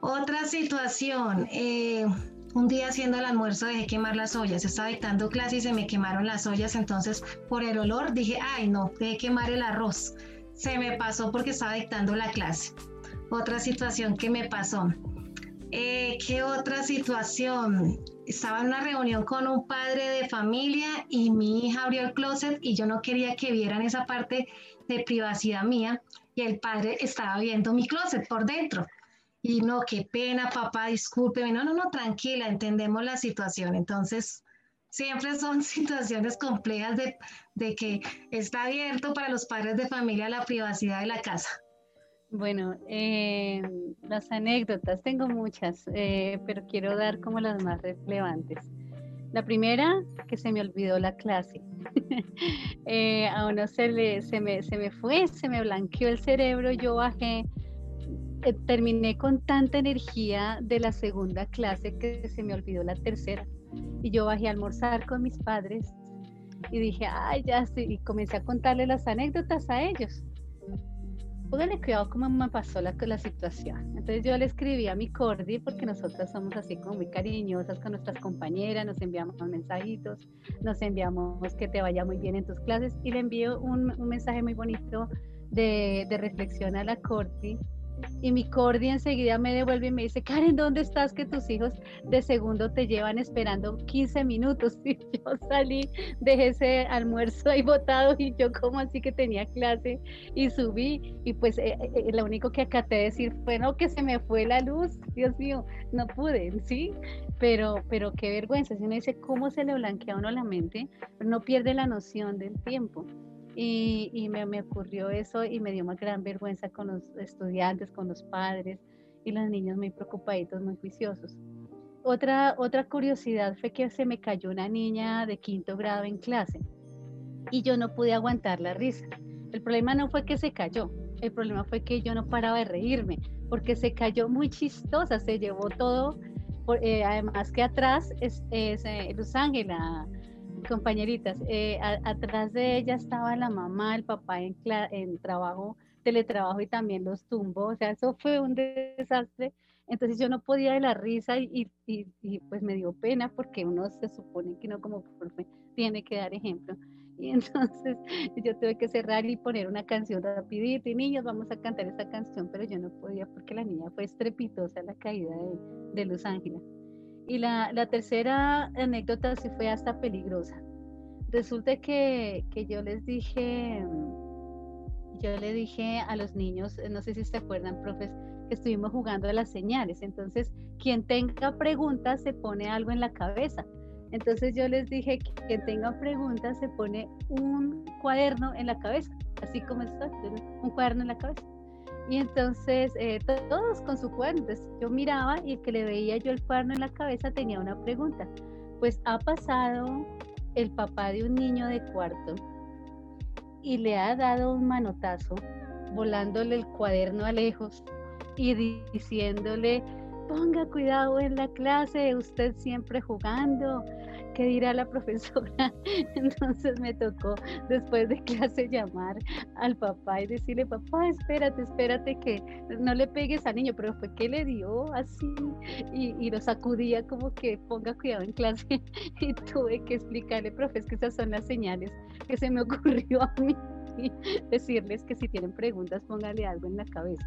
Otra situación, eh, un día haciendo el almuerzo dejé quemar las ollas, estaba dictando clase y se me quemaron las ollas, entonces por el olor dije, ay no, dejé quemar el arroz. Se me pasó porque estaba dictando la clase. Otra situación que me pasó. Eh, ¿Qué otra situación? Estaba en una reunión con un padre de familia y mi hija abrió el closet y yo no quería que vieran esa parte de privacidad mía y el padre estaba viendo mi closet por dentro. Y no, qué pena, papá, discúlpeme. No, no, no, tranquila, entendemos la situación. Entonces, siempre son *laughs* situaciones complejas de, de que está abierto para los padres de familia la privacidad de la casa. Bueno, eh, las anécdotas, tengo muchas, eh, pero quiero dar como las más relevantes. La primera, que se me olvidó la clase. *laughs* eh, a uno se, le, se, me, se me fue, se me blanqueó el cerebro, yo bajé, eh, terminé con tanta energía de la segunda clase que se me olvidó la tercera. Y yo bajé a almorzar con mis padres y dije, ay, ya y comencé a contarle las anécdotas a ellos póngale cuidado cómo me pasó la, la situación. Entonces yo le escribí a mi Cordy, porque nosotras somos así como muy cariñosas con nuestras compañeras, nos enviamos mensajitos, nos enviamos que te vaya muy bien en tus clases y le envío un, un mensaje muy bonito de, de reflexión a la Cordy y mi Cordy enseguida me devuelve y me dice, Karen, ¿dónde estás que tus hijos de segundo te llevan esperando 15 minutos? *laughs* Y yo salí, dejé ese almuerzo ahí botado y yo como así que tenía clase y subí y pues eh, eh, eh, lo único que acaté decir fue, no, que se me fue la luz, Dios mío, no pude, ¿sí? Pero, pero qué vergüenza, si uno dice cómo se le blanquea a uno la mente, no pierde la noción del tiempo. Y, me, ocurrió eso y me dio una gran vergüenza con los estudiantes, con los padres y los niños muy preocupaditos, muy juiciosos. Otra, otra curiosidad fue que se me cayó una niña de quinto grado en clase y yo no pude aguantar la risa. El problema no fue que se cayó, el problema fue que yo no paraba de reírme porque se cayó muy chistosa, se llevó todo, eh, además que atrás es, es eh, Luz Ángela compañeritas, eh, atrás de ella estaba la mamá, el papá en, trabajo, teletrabajo y también los tumbos, o sea, eso fue un desastre. Entonces yo no podía de la risa y, pues me dio pena porque uno se supone que no como profe tiene que dar ejemplo. Y *laughs* entonces yo tuve que cerrar y poner una canción rapidito y niños vamos a cantar esa canción, pero yo no podía porque la niña fue estrepitosa la caída de, de Los Ángeles. Y la, tercera anécdota sí fue hasta peligrosa. Resulta que, que, yo les dije, yo dije a los niños, no sé si se acuerdan, profes, que estuvimos jugando a las señales. Entonces, quien tenga preguntas se pone algo en la cabeza. Entonces yo les dije que quien tenga preguntas se pone un cuaderno en la cabeza, así como está, un cuaderno en la cabeza. Y entonces eh, todos con su cuaderno. yo miraba y el que le veía yo el cuaderno en la cabeza tenía una pregunta. Pues ha pasado el papá de un niño de cuarto y le ha dado un manotazo, volándole el cuaderno a lejos y diciéndole, ponga cuidado en la clase, usted siempre jugando, ¿qué dirá la profesora? *laughs* Entonces me tocó después de clase llamar al papá y decirle, papá, espérate, espérate que no le pegues al niño, pero fue que le dio así y, y lo sacudía como que ponga cuidado en clase *laughs* y tuve que explicarle, profe, que esas son las señales que se me *laughs* ocurrió a mí decirles que si tienen preguntas póngale algo en la cabeza.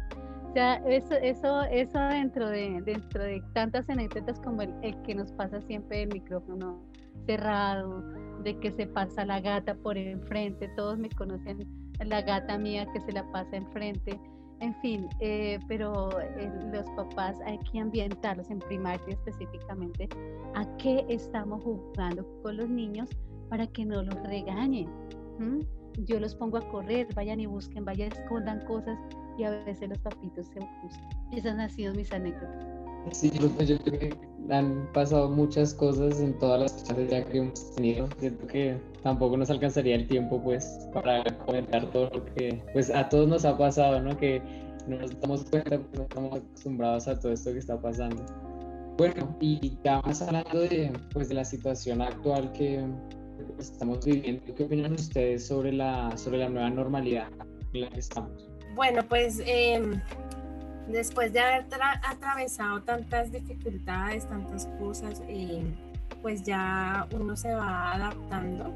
sea, eso, eso, eso dentro de, dentro de tantas anécdotas como el, que nos pasa siempre el micrófono cerrado, de que se pasa la gata por enfrente, todos me conocen la gata mía que se la pasa enfrente, en fin, eh, pero eh, los papás hay que ambientarlos en primaria específicamente a qué estamos jugando con los niños para que no los regañen. Yo los pongo a correr, vayan y busquen, vayan, escondan cosas y a veces los papitos se ocultan. Esas han sido mis anécdotas. Sí, yo creo que han pasado muchas cosas en todas las clases ya que hemos tenido. Siento que tampoco nos alcanzaría el tiempo pues para comentar todo lo que pues a todos nos ha pasado, ¿no? Que no nos damos cuenta porque no estamos acostumbrados a todo esto que está pasando. Bueno, y ya más hablando de, pues, de la situación actual que estamos viviendo, ¿qué opinan ustedes sobre la, sobre la nueva normalidad en la que estamos? Bueno, pues eh, después de haber atravesado tantas dificultades, tantas cosas, eh, pues ya uno se va adaptando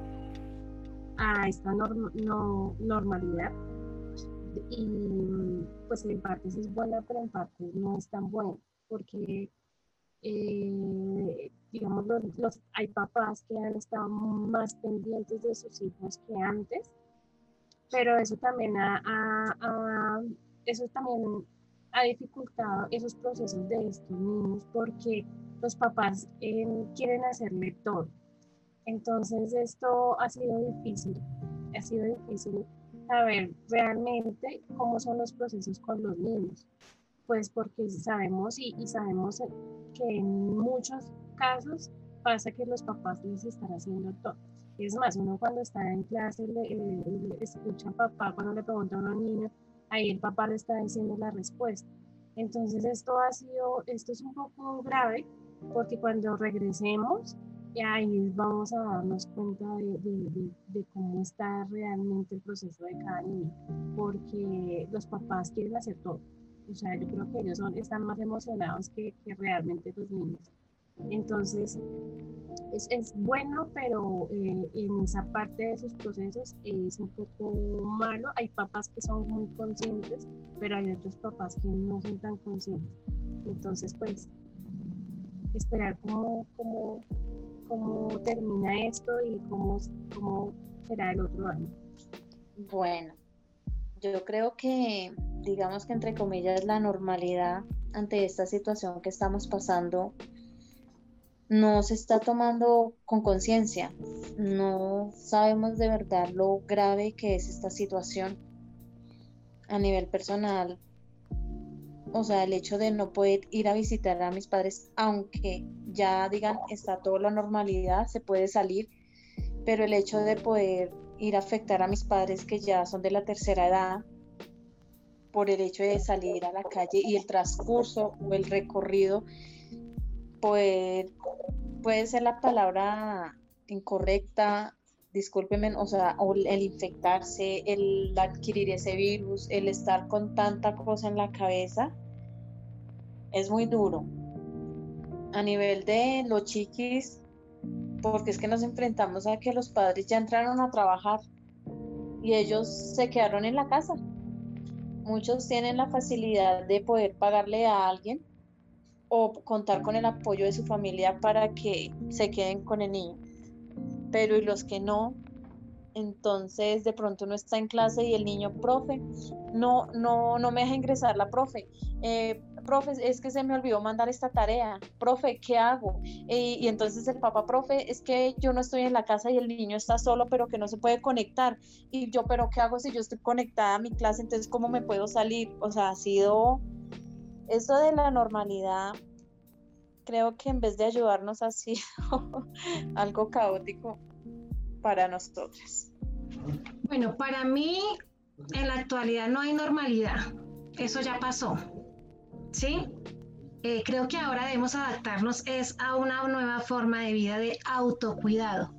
a esta normalidad. Y pues en parte es buena, pero en parte no es tan buena, porque eh, digamos, los, hay papás que han estado más pendientes de sus hijos que antes, pero eso también ha, eso también ha dificultado esos procesos de estos niños porque los papás eh, quieren hacerle todo. Entonces esto ha sido difícil, ha sido difícil saber realmente cómo son los procesos con los niños, pues porque sabemos y, sabemos que en muchos casos pasa que los papás les están haciendo todo. Es más, uno cuando está en clase le, escucha a papá cuando le pregunta a un niño, ahí el papá le está diciendo la respuesta. Entonces esto ha sido, esto es un poco grave porque cuando regresemos, ahí vamos a darnos cuenta de, cómo está realmente el proceso de cada niño, porque los papás quieren hacer todo. O sea, yo creo que ellos son, están más emocionados que realmente los niños. Entonces, es, bueno, pero eh, en esa parte de sus procesos es un poco malo. Hay papás que son muy conscientes, pero hay otros papás que no son tan conscientes. Entonces, pues, esperar cómo, cómo, cómo termina esto y cómo, cómo será el otro año. Bueno, yo creo que, digamos que entre comillas, la normalidad ante esta situación que estamos pasando no se está tomando con conciencia. No sabemos de verdad lo grave que es esta situación a nivel personal. O sea, el hecho de no poder ir a visitar a mis padres, aunque ya digan está toda la normalidad, se puede salir, pero el hecho de poder ir a afectar a mis padres que ya son de la tercera edad, por el hecho de salir a la calle y el transcurso o el recorrido, puede ser la palabra incorrecta, discúlpeme, o sea, el infectarse, el adquirir ese virus, el estar con tanta cosa en la cabeza, es muy duro. A nivel de los chiquis, porque es que nos enfrentamos a que los padres ya entraron a trabajar y ellos se quedaron en la casa. Muchos tienen la facilidad de poder pagarle a alguien o contar con el apoyo de su familia para que se queden con el niño. Pero y los que no, entonces de pronto no está en clase y el niño, profe, no, no, no me deja ingresar la profe. Eh, profe, es que se me olvidó mandar esta tarea. Profe, ¿qué hago? y entonces el papá, profe, es que yo no estoy en la casa y el niño está solo, pero que no se puede conectar. Y yo, pero ¿qué hago si yo estoy conectada a mi clase? Entonces, ¿cómo me puedo salir? O sea, ha sido eso de la normalidad, creo que en vez de ayudarnos ha sido *laughs* algo caótico para nosotras. Bueno, para mí en la actualidad no hay normalidad. Eso ya pasó. ¿Sí? Eh, creo que ahora debemos adaptarnos es a una nueva forma de vida de autocuidado.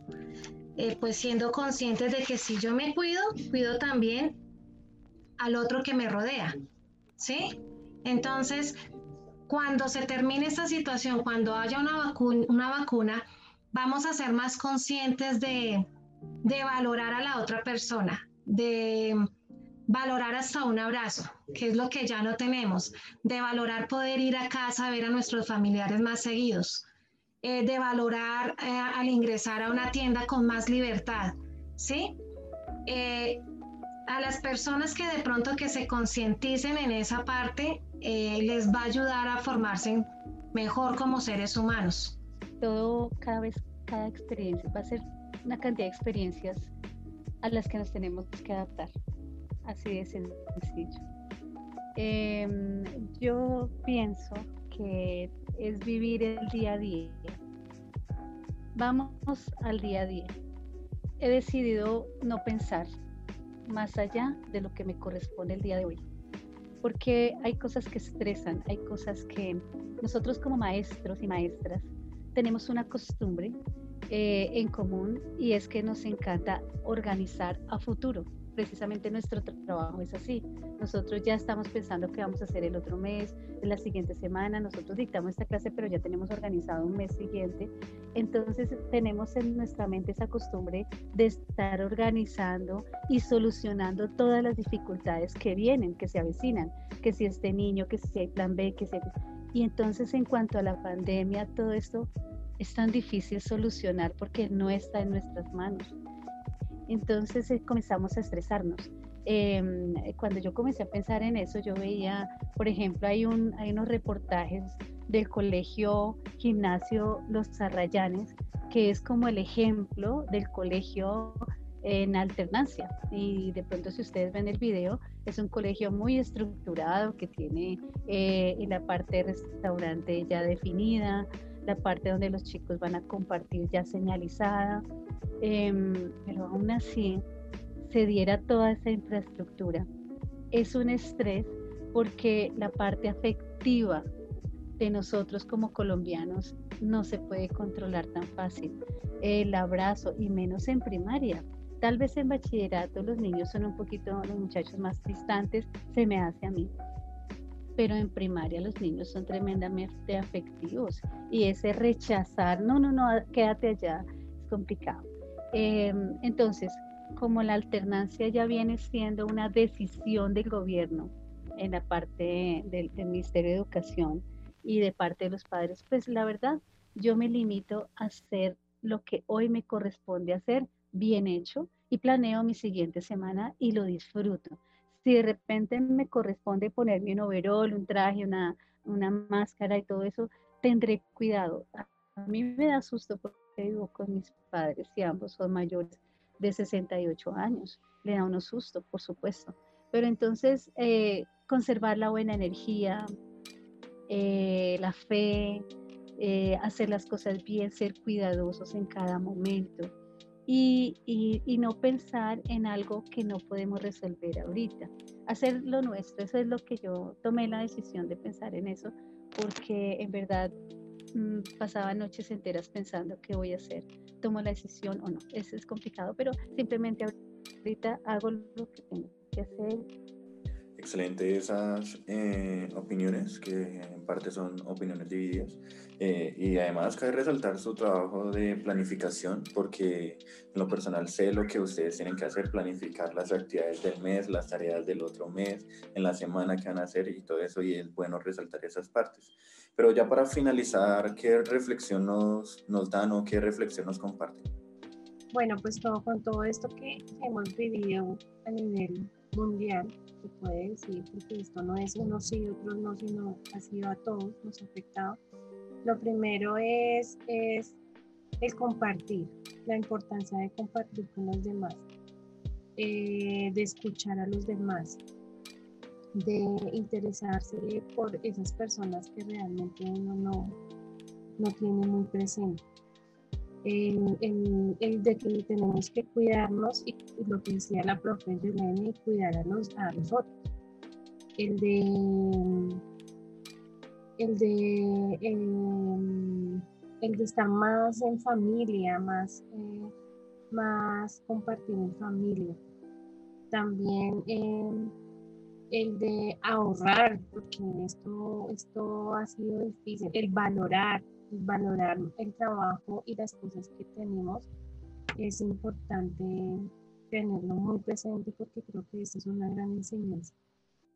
Eh, pues siendo conscientes de que si yo me cuido, cuido también al otro que me rodea. ¿Sí? Entonces, cuando se termine esta situación, cuando haya una, vacuna, una vacuna vamos a ser más conscientes de, valorar a la otra persona, de, valorar hasta un abrazo, que es lo que ya no tenemos, de valorar poder ir a casa a ver a nuestros familiares más seguidos, eh, de valorar eh, al ingresar a una tienda con más libertad, ¿sí? Eh, a las personas que de pronto que se concienticen en esa parte, les va a ayudar a formarse mejor como seres humanos. Todo, cada vez, cada experiencia va a ser una cantidad de experiencias a las que nos tenemos que adaptar. Así de sencillo. Em, yo pienso que es vivir el día a día. Vamos al día a día. He decidido no pensar más allá de lo que me corresponde el día de hoy. Porque hay cosas que estresan, hay cosas que nosotros como maestros y maestras tenemos una costumbre eh, en común y es que nos encanta organizar a futuro. Precisamente nuestro trabajo es así. Nosotros ya estamos pensando qué vamos a hacer el otro mes, la siguiente semana. Nosotros dictamos esta clase, pero ya tenemos organizado un mes siguiente. Entonces tenemos en nuestra mente esa costumbre de estar organizando y solucionando todas las dificultades que vienen, que se avecinan, que si este niño, que si hay plan B, que si... Y entonces en cuanto a la pandemia, todo esto es tan difícil solucionar porque no está en nuestras manos. Entonces eh, comenzamos a estresarnos. Em, cuando yo comencé a pensar en eso, yo veía, por ejemplo, hay, un, hay unos reportajes del colegio gimnasio Los Arrayanes, que es como el ejemplo del colegio en alternancia. Y de pronto si ustedes ven el video, es un colegio muy estructurado que tiene eh, la parte de restaurante ya definida, la parte donde los chicos van a compartir ya señalizada, em, pero aún así se diera toda esa infraestructura. Es un estrés porque la parte afectiva de nosotros como colombianos no se puede controlar tan fácil. El abrazo y menos en primaria. Tal vez en bachillerato los niños son un poquito, los muchachos más distantes, se me hace a mí pero en primaria los niños son tremendamente afectivos y ese rechazar, no, no, no, quédate allá, es complicado. Em, entonces, como la alternancia ya viene siendo una decisión del gobierno en la parte del, del Ministerio de Educación y de parte de los padres, pues la verdad, yo me limito a hacer lo que hoy me corresponde hacer bien hecho y planeo mi siguiente semana y lo disfruto si de repente me corresponde ponerme un overol, un traje, una, una máscara y todo eso, tendré cuidado. A mí me da susto porque vivo con mis padres y ambos son mayores de 68 años. Le da uno susto, por supuesto. Pero entonces, eh, conservar la buena energía, eh, la fe, eh, hacer las cosas bien, ser cuidadosos en cada momento y, no pensar en algo que no podemos resolver ahorita. Hacer lo nuestro, eso es lo que yo tomé la decisión de pensar en eso, porque en verdad mm, pasaba noches enteras pensando qué voy a hacer, tomo la decisión o no. Eso es complicado, pero simplemente ahorita hago lo que tengo que hacer Excelente esas eh, opiniones, que en parte son opiniones divididas. Eh, y además cabe resaltar su trabajo de planificación, porque en lo personal sé lo que ustedes tienen que hacer, planificar las actividades del mes, las tareas del otro mes, en la semana que van a hacer y todo eso, y es bueno resaltar esas partes. Pero ya para finalizar, ¿qué reflexión nos, nos dan o qué reflexión nos comparten? Bueno, pues todo, con todo esto que hemos vivido a nivel mundial, se puede decir, porque esto no es uno sí, otros no, sino ha sido a todos, nos ha afectado. Lo primero es, es el compartir, la importancia de compartir con los demás, eh, de escuchar a los demás, de interesarse por esas personas que realmente uno no, no tiene muy presente el, el, de que tenemos que cuidarnos y, lo que decía la profe y cuidar a los, a los otros. El de, el de, em, el de estar más en familia, más, eh, más compartir en familia. También em, el de ahorrar, porque esto, esto ha sido difícil, el valorar, valorar el trabajo y las cosas que tenemos, es importante tenerlo muy presente porque creo que esto es una gran enseñanza.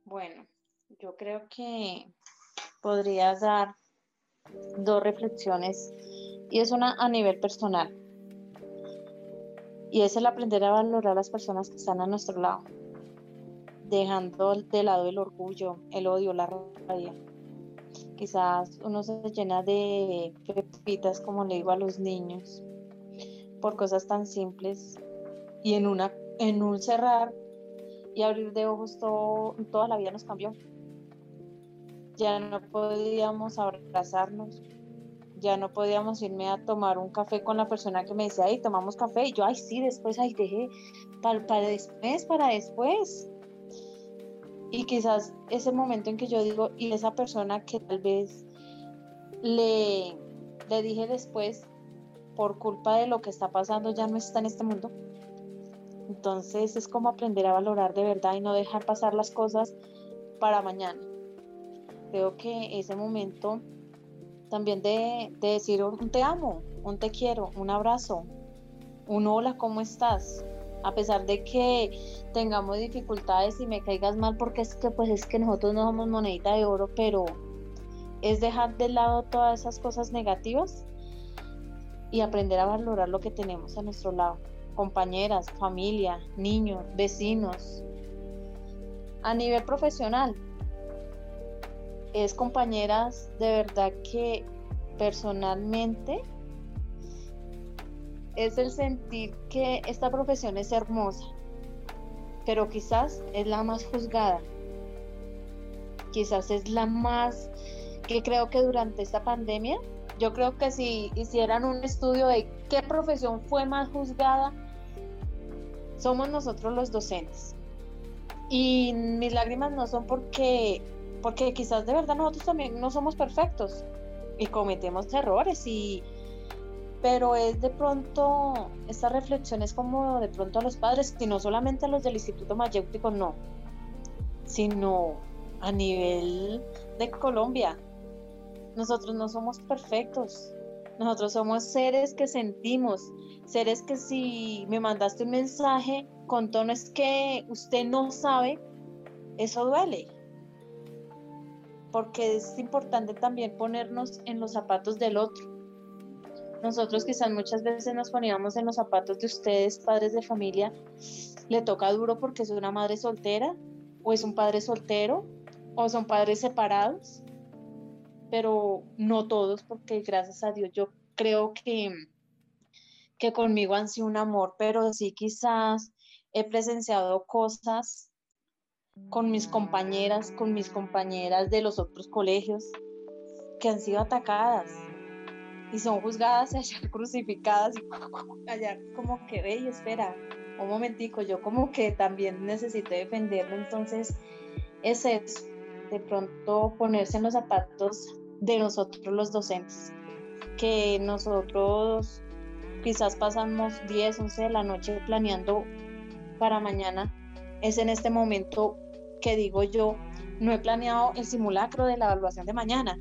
Bueno, yo creo que podrías dar dos reflexiones y es una a nivel personal y es el aprender a valorar a las personas que están a nuestro lado, dejando de lado el orgullo, el odio, la rabia. Quizás uno se llena de pepitas, como le digo a los niños, por cosas tan simples y en, una, en un cerrar y abrir de ojos todo, toda la vida nos cambió. Ya no podíamos abrazarnos, ya no podíamos irme a tomar un café con la persona que me decía, ay, tomamos café, y yo, ay, sí, después, ay, dejé, para, para después, para después. Y quizás ese momento en que yo digo, y esa persona que tal vez le, le dije después, por culpa de lo que está pasando, ya no está en este mundo. Entonces es como aprender a valorar de verdad y no dejar pasar las cosas para mañana. Creo que ese momento también de, de decir un te amo, un te quiero, un abrazo, un hola, ¿cómo estás? A pesar de que tengamos dificultades y me caigas mal porque es que pues es que nosotros no somos monedita de oro, pero es dejar de lado todas esas cosas negativas y aprender a valorar lo que tenemos a nuestro lado compañeras, familia, niños, vecinos. A nivel profesional, es compañeras de verdad que personalmente es el sentir que esta profesión es hermosa, pero quizás es la más juzgada, quizás es la más que creo que durante esta pandemia, yo creo que si hicieran un estudio de qué profesión fue más juzgada, somos nosotros los docentes. Y mis lágrimas no son porque, porque quizás de verdad nosotros también no somos perfectos y cometemos errores y pero es de pronto esta reflexión es como de pronto a los padres y no solamente a los del Instituto Mayéutico no sino a nivel de Colombia nosotros no somos perfectos nosotros somos seres que sentimos, seres que si me mandaste un mensaje con tonos que usted no sabe, eso duele. Porque es importante también ponernos en los zapatos del otro. Nosotros quizás muchas veces nos poníamos en los zapatos de ustedes, padres de familia. Le toca duro porque es una madre soltera o es un padre soltero o son padres separados pero no todos, porque gracias a Dios yo creo que, que conmigo han sido un amor, pero sí quizás he presenciado cosas con mis compañeras, con mis compañeras de los otros colegios que han sido atacadas y son juzgadas allá *laughs* crucificadas y *laughs* allá como que ve y espera un momentico, yo como que también necesito defenderlo, entonces es eso, de pronto ponerse en los zapatos de nosotros los docentes, que nosotros quizás pasamos 10, 11 de la noche planeando para mañana, es en este momento que digo yo, no he planeado el simulacro de la evaluación de mañana,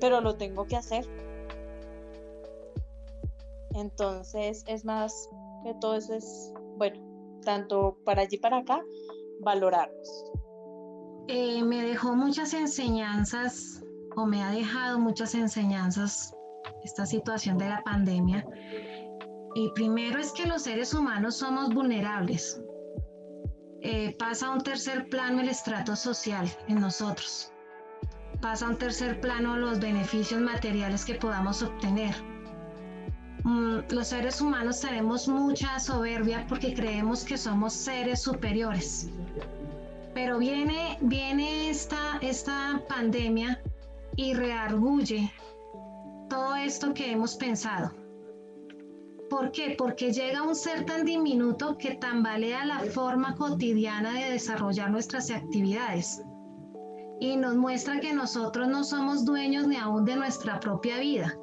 pero lo tengo que hacer. Entonces es más que todo eso es, bueno, tanto para allí para acá, valorarnos. Eh, me dejó muchas enseñanzas o me ha dejado muchas enseñanzas esta situación de la pandemia. Y primero es que los seres humanos somos vulnerables. Eh, pasa a un tercer plano el estrato social en nosotros. Pasa a un tercer plano los beneficios materiales que podamos obtener. Mm, los seres humanos tenemos mucha soberbia porque creemos que somos seres superiores. Pero viene, viene esta, esta pandemia y reargulle todo esto que hemos pensado. ¿Por qué? Porque llega un ser tan diminuto que tambalea la forma cotidiana de desarrollar nuestras actividades y nos muestra que nosotros no somos dueños ni aún de nuestra propia vida,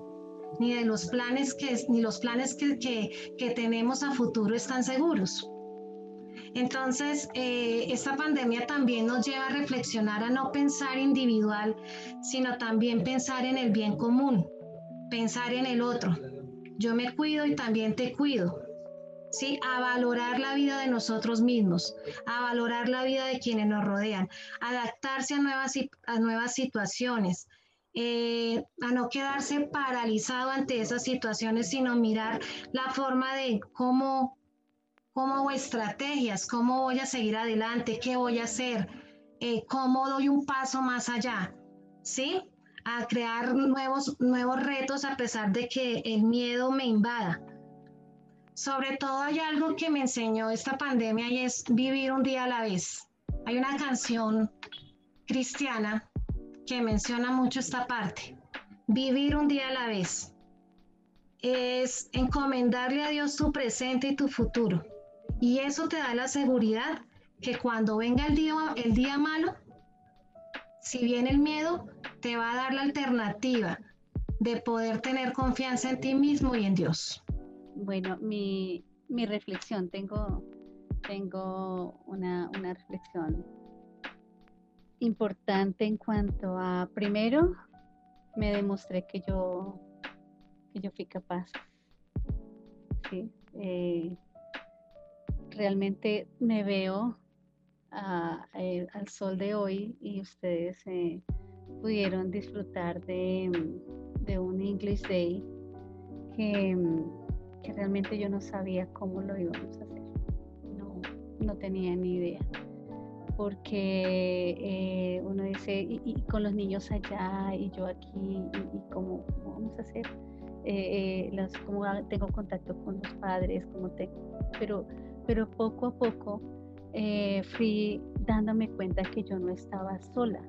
ni de los planes que, ni los planes que, que, tenemos a futuro están seguros. Entonces, eh, esta pandemia también nos lleva a reflexionar a no pensar individual, sino también pensar en el bien común, pensar en el otro. Yo me cuido y también te cuido. ¿sí? A valorar la vida de nosotros mismos, a valorar la vida de quienes nos rodean, adaptarse a nuevas, a nuevas situaciones, eh, a no quedarse paralizado ante esas situaciones, sino mirar la forma de cómo, cómo estrategias, cómo voy a seguir adelante, qué voy a hacer, eh, cómo doy un paso más allá, ¿sí? A crear nuevos, nuevos retos a pesar de que el miedo me invada. Sobre todo hay algo que me enseñó esta pandemia y es vivir un día a la vez. Hay una canción cristiana que menciona mucho esta parte. Vivir un día a la vez es encomendarle a Dios tu presente y tu futuro. Y eso te da la seguridad que cuando venga el día, el día malo, si viene el miedo, te va a dar la alternativa de poder tener confianza en ti mismo y en Dios. Bueno, mi, reflexión, tengo, tengo una, una reflexión importante en cuanto a, primero, me demostré que yo, que yo fui capaz. Sí, eh, realmente me veo eh, al sol de hoy y ustedes eh, pudieron disfrutar de, un English Day que, que, realmente yo no sabía cómo lo íbamos a hacer. No, no tenía ni idea porque eh, uno dice, y, con los niños allá y yo aquí, y, cómo, vamos a hacer, eh, eh cómo tengo contacto con los padres, cómo pero, pero poco a poco eh, fui dándome cuenta que yo no estaba sola.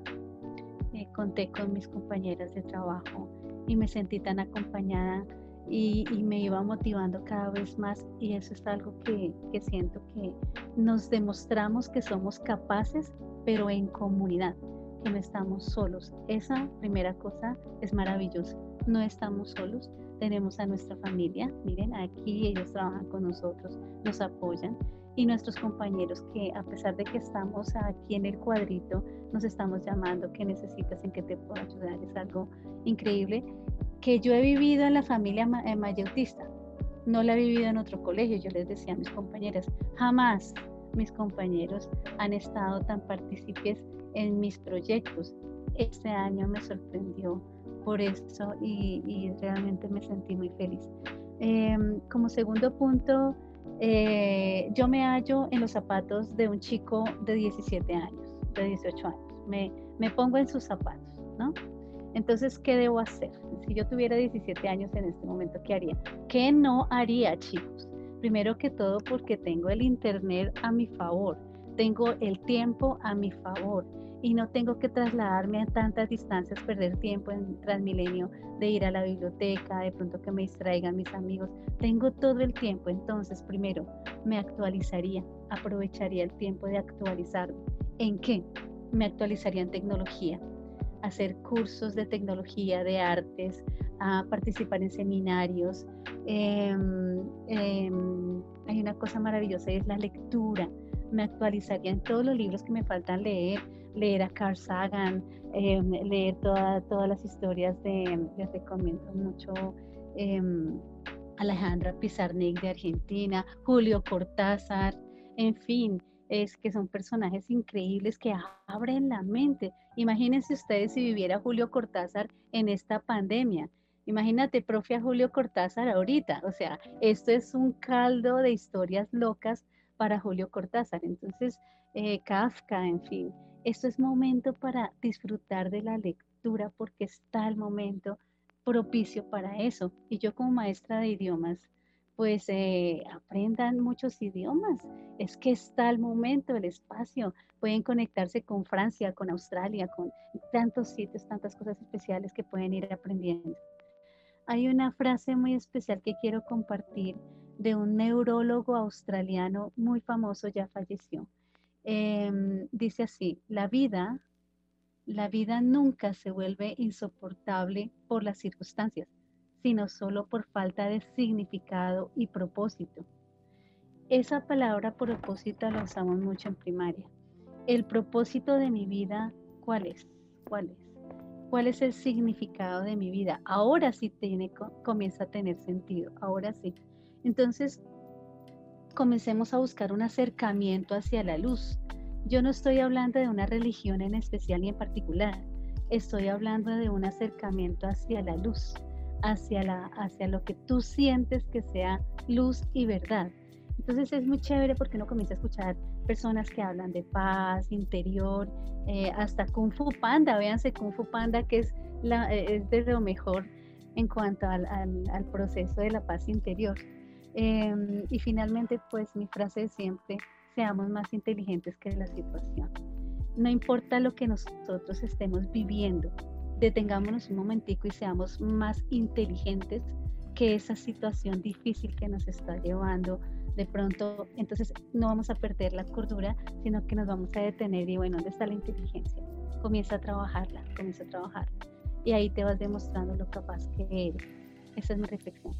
conté con mis compañeras de trabajo y me sentí tan acompañada y, me iba motivando cada vez más y eso es algo que, que, siento que nos demostramos que somos capaces, pero en comunidad, que no estamos solos. Esa primera cosa es maravillosa. No estamos solos, tenemos a nuestra familia, miren, aquí ellos trabajan con nosotros, nos apoyan y nuestros compañeros que a pesar de que estamos aquí en el cuadrito, nos estamos llamando, que necesitas, en que te puedo ayudar, es algo increíble que yo he vivido en la familia eh, mayautista, no la he vivido en otro colegio. Yo les decía a mis compañeras, jamás mis compañeros han estado tan partícipes en mis proyectos. Este año me sorprendió por eso y, realmente me sentí muy feliz. Em, como segundo punto, eh, yo me hallo en los zapatos de un chico de 17 años, de 18 años. Me, me pongo en sus zapatos, ¿no? Entonces, ¿qué debo hacer? Si yo tuviera 17 años en este momento, ¿qué haría? ¿Qué no haría, chicos? Primero que todo, porque tengo el Internet a mi favor, tengo el tiempo a mi favor y no tengo que trasladarme a tantas distancias, perder tiempo en Transmilenio, de ir a la biblioteca, de pronto que me distraigan mis amigos. Tengo todo el tiempo, entonces primero me actualizaría, aprovecharía el tiempo de actualizarme. ¿En qué? Me actualizaría en tecnología, hacer cursos de tecnología, de artes, a participar en seminarios. Em, em, hay una cosa maravillosa es la lectura. Me actualizaría en todos los libros que me faltan leer, leer a Carl Sagan, em, leer todas las historias de, les recomiendo mucho Alejandra Pizarnik de Argentina, Julio Cortázar, en fin, es que son personajes increíbles que abren la mente. Imagínense ustedes si viviera Julio Cortázar en esta pandemia. Imagínate, profe, a Julio Cortázar ahorita. O sea, esto es un caldo de historias locas para Julio Cortázar. Entonces, eh, Kafka, en fin, esto es momento para disfrutar de la lectura porque está el momento propicio para eso. Y yo como maestra de idiomas, pues eh, aprendan muchos idiomas. Es que está el momento, el espacio. Pueden conectarse con Francia, con Australia, con tantos sitios, tantas cosas especiales que pueden ir aprendiendo. Hay una frase muy especial que quiero compartir de un neurólogo australiano muy famoso, ya falleció. Em, dice así, la vida, la vida nunca se vuelve insoportable por las circunstancias sino solo por falta de significado y propósito. Esa palabra propósito la usamos mucho en primaria. El propósito de mi vida, ¿cuál es? ¿Cuál es? ¿Cuál es el significado de mi vida? Ahora sí tiene, comienza a tener sentido, ahora sí. Entonces, comencemos a buscar un acercamiento hacia la luz. Yo no estoy hablando de una religión en especial ni en particular, estoy hablando de un acercamiento hacia la luz, hacia, la, hacia lo que tú sientes que sea luz y verdad. Entonces es muy chévere porque uno comienza a escuchar personas que hablan de paz interior, eh, hasta Kung Fu Panda, véanse Kung Fu Panda que es, la, eh, es de lo mejor en cuanto al, al, proceso de la paz interior. Em, y finalmente, pues mi frase de siempre, seamos más inteligentes que la situación. No importa lo que nosotros estemos viviendo, detengámonos un momentico y seamos más inteligentes que esa situación difícil que nos está llevando de pronto, entonces no vamos a perder la cordura, sino que nos vamos a detener y bueno, ¿dónde está la inteligencia? Comienza a trabajarla, comienza a trabajarla. Y ahí te vas demostrando lo capaz que eres. Esa es mi reflexión.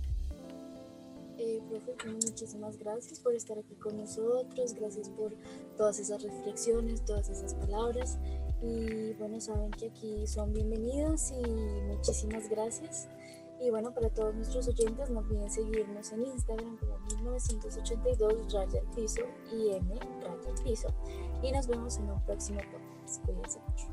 Eh, profe, muchísimas gracias por estar aquí con nosotros, gracias por todas esas reflexiones, todas esas palabras. Y bueno, saben que aquí son bienvenidos y muchísimas gracias. Y bueno, para todos nuestros oyentes, no olviden seguirnos en Instagram como 1982 raya piso y M raya piso. Y nos vemos en un próximo podcast. Cuídense mucho.